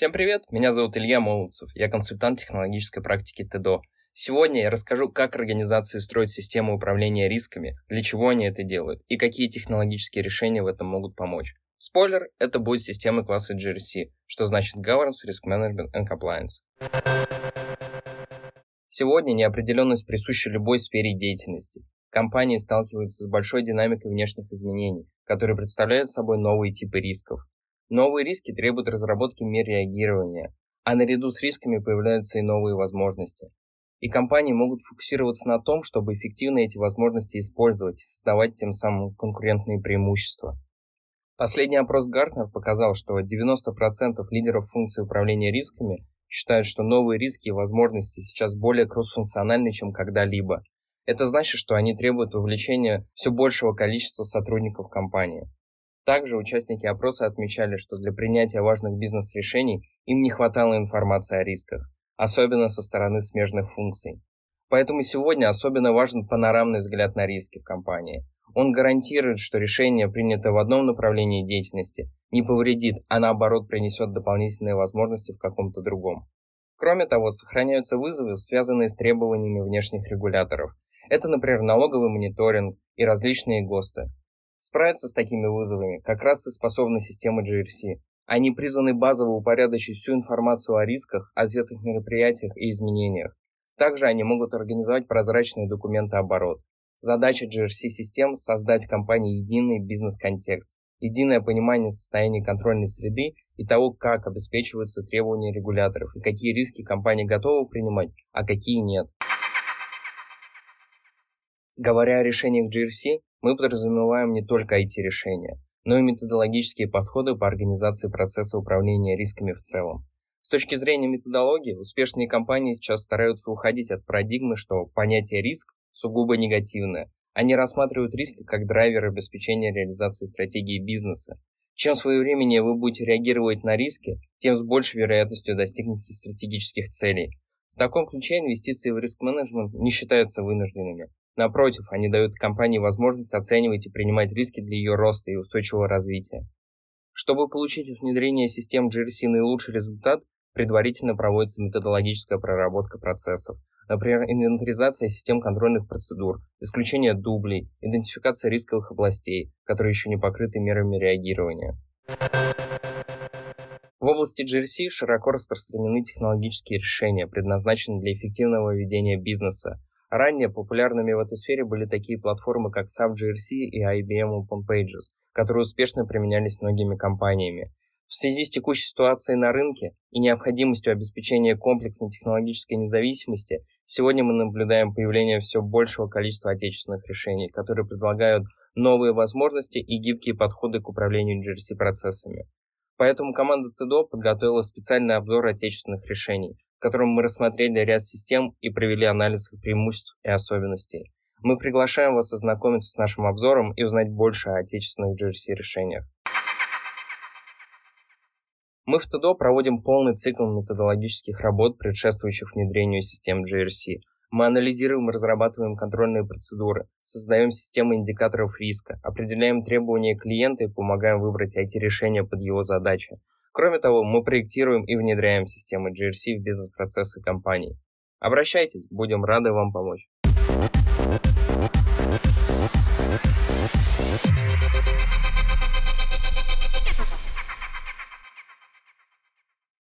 Всем привет, меня зовут Илья Молодцев, я консультант технологической практики ТЭДО. Сегодня я расскажу, как организации строят систему управления рисками, для чего они это делают и какие технологические решения в этом могут помочь. Спойлер, это будет система класса GRC, что значит Governance, Risk Management and Compliance. Сегодня неопределенность присуща любой сфере деятельности. Компании сталкиваются с большой динамикой внешних изменений, которые представляют собой новые типы рисков. Новые риски требуют разработки мер реагирования, а наряду с рисками появляются и новые возможности. И компании могут фокусироваться на том, чтобы эффективно эти возможности использовать и создавать тем самым конкурентные преимущества. Последний опрос Гартнер показал, что 90% лидеров функции управления рисками считают, что новые риски и возможности сейчас более кроссфункциональны, чем когда-либо. Это значит, что они требуют вовлечения все большего количества сотрудников компании. Также участники опроса отмечали, что для принятия важных бизнес-решений им не хватало информации о рисках, особенно со стороны смежных функций. Поэтому сегодня особенно важен панорамный взгляд на риски в компании. Он гарантирует, что решение, принятое в одном направлении деятельности, не повредит, а наоборот принесет дополнительные возможности в каком-то другом. Кроме того, сохраняются вызовы, связанные с требованиями внешних регуляторов. Это, например, налоговый мониторинг и различные ГОСТы. Справиться с такими вызовами как раз и способны системы GRC. Они призваны базово упорядочить всю информацию о рисках, ответных мероприятиях и изменениях. Также они могут организовать прозрачные документооборот, Задача GRC-систем – создать в компании единый бизнес-контекст, единое понимание состояния контрольной среды и того, как обеспечиваются требования регуляторов и какие риски компания готова принимать, а какие нет. Говоря о решениях GRC, мы подразумеваем не только IT-решения, но и методологические подходы по организации процесса управления рисками в целом. С точки зрения методологии, успешные компании сейчас стараются уходить от парадигмы, что понятие риск сугубо негативное. Они рассматривают риски как драйвер обеспечения реализации стратегии бизнеса. Чем своевременнее вы будете реагировать на риски, тем с большей вероятностью достигнете стратегических целей. В таком ключе инвестиции в риск-менеджмент не считаются вынужденными. Напротив, они дают компании возможность оценивать и принимать риски для ее роста и устойчивого развития. Чтобы получить от внедрения систем GRC наилучший результат, предварительно проводится методологическая проработка процессов, Например, инвентаризация систем контрольных процедур, исключение дублей, идентификация рисковых областей, которые еще не покрыты мерами реагирования. В области GRC широко распространены технологические решения, предназначенные для эффективного ведения бизнеса. Ранее популярными в этой сфере были такие платформы, как SAP GRC и IBM OpenPages, которые успешно применялись многими компаниями. В связи с текущей ситуацией на рынке и необходимостью обеспечения комплексной технологической независимости, сегодня мы наблюдаем появление все большего количества отечественных решений, которые предлагают новые возможности и гибкие подходы к управлению GRC-процессами. Поэтому команда ТДО подготовила специальный обзор отечественных решений, в котором мы рассмотрели ряд систем и провели анализ их преимуществ и особенностей. Мы приглашаем вас ознакомиться с нашим обзором и узнать больше о отечественных GRC-решениях. Мы в ТДО проводим полный цикл методологических работ, предшествующих внедрению систем GRC. Мы анализируем и разрабатываем контрольные процедуры, создаем системы индикаторов риска, определяем требования клиента и помогаем выбрать IT-решения под его задачи. Кроме того, мы проектируем и внедряем системы GRC в бизнес-процессы компании. Обращайтесь, будем рады вам помочь.